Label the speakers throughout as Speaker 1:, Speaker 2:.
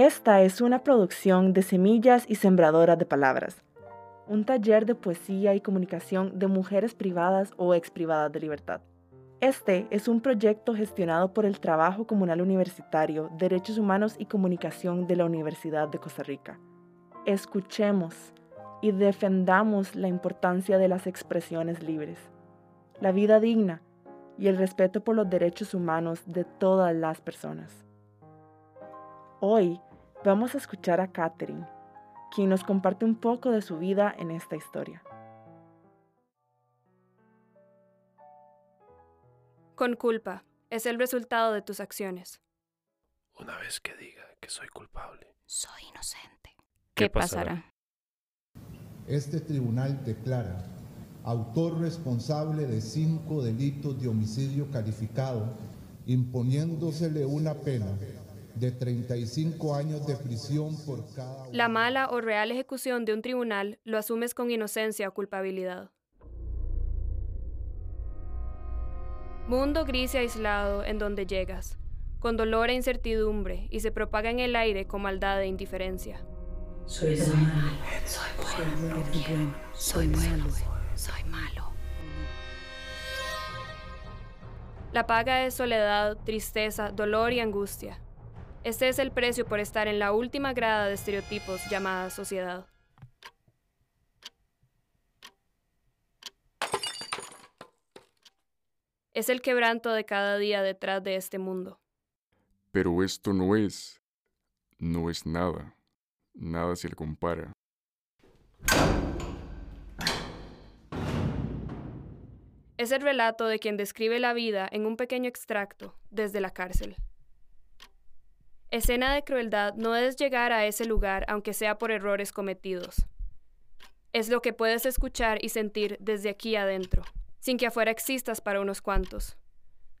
Speaker 1: Esta es una producción de Semillas y Sembradoras de Palabras, un taller de poesía y comunicación de mujeres privadas o ex privadas de libertad. Este es un proyecto gestionado por el Trabajo Comunal Universitario, Derechos Humanos y Comunicación de la Universidad de Costa Rica. Escuchemos y defendamos la importancia de las expresiones libres, la vida digna y el respeto por los derechos humanos de todas las personas. Hoy vamos a escuchar a Catherine, quien nos comparte un poco de su vida en esta historia.
Speaker 2: Con culpa es el resultado de tus acciones.
Speaker 3: Una vez que diga que soy culpable,
Speaker 4: soy inocente.
Speaker 2: ¿Qué, pasará?
Speaker 5: Este tribunal declara autor responsable de cinco delitos de homicidio calificado, imponiéndosele una pena de 35 años de prisión por cada...
Speaker 2: La mala o real ejecución de un tribunal lo asumes con inocencia o culpabilidad. Mundo gris y aislado en donde llegas, con dolor e incertidumbre, y se propaga en el aire con maldad e indiferencia.
Speaker 4: Soy malo, soy bueno, soy malo, soy malo.
Speaker 2: La paga es soledad, tristeza, dolor y angustia. Este es el precio por estar en la última grada de estereotipos llamada sociedad. Es el quebranto de cada día detrás de este mundo.
Speaker 6: Pero esto no es, no es nada, nada se le compara.
Speaker 2: Es el relato de quien describe la vida en un pequeño extracto desde la cárcel. Escena de crueldad no es llegar a ese lugar aunque sea por errores cometidos. Es lo que puedes escuchar y sentir desde aquí adentro, sin que afuera existas para unos cuantos.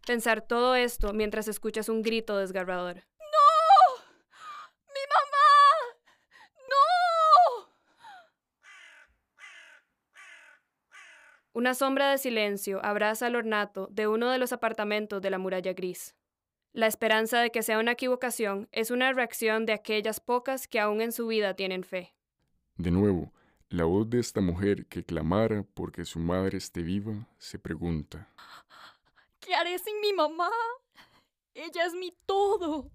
Speaker 2: Pensar todo esto mientras escuchas un grito desgarrador.
Speaker 4: ¡No! ¡Mi mamá! ¡No!
Speaker 2: Una sombra de silencio abraza al ornato de uno de los apartamentos de la muralla gris. La esperanza de que sea una equivocación es una reacción de aquellas pocas que aún en su vida tienen fe.
Speaker 6: De nuevo, la voz de esta mujer que clamara porque su madre esté viva se pregunta.
Speaker 4: ¿Qué haré sin mi mamá? Ella es mi todo.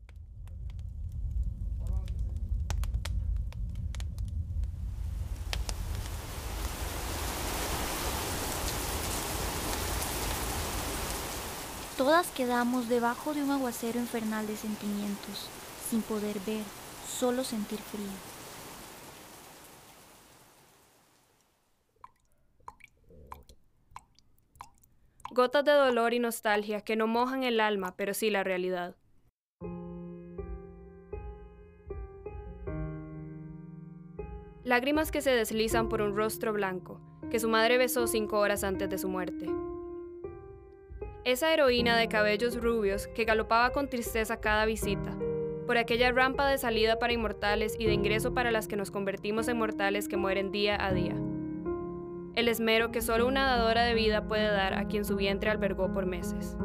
Speaker 4: Todas quedamos debajo de un aguacero infernal de sentimientos, sin poder ver, solo sentir frío.
Speaker 2: Gotas de dolor y nostalgia que no mojan el alma, pero sí la realidad. Lágrimas que se deslizan por un rostro blanco, que su madre besó cinco horas antes de su muerte. Esa heroína de cabellos rubios que galopaba con tristeza cada visita, por aquella rampa de salida para inmortales y de ingreso para las que nos convertimos en mortales que mueren día a día. El esmero que solo una dadora de vida puede dar a quien su vientre albergó por meses.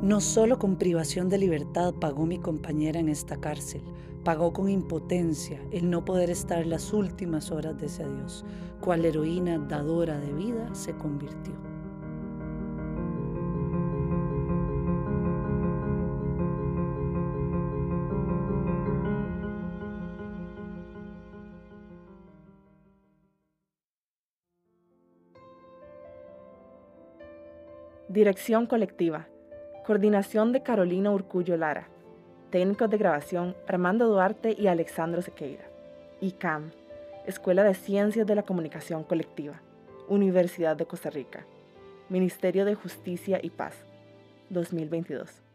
Speaker 7: No solo con privación de libertad pagó mi compañera en esta cárcel, pagó con impotencia el no poder estar las últimas horas de ese adiós, cual heroína dadora de vida se convirtió.
Speaker 1: Dirección colectiva. Coordinación de Carolina Urcullo Lara. Técnicos de grabación Armando Duarte y Alexandro Sequeira. ICAM. Escuela de Ciencias de la Comunicación Colectiva. Universidad de Costa Rica. Ministerio de Justicia y Paz. 2022.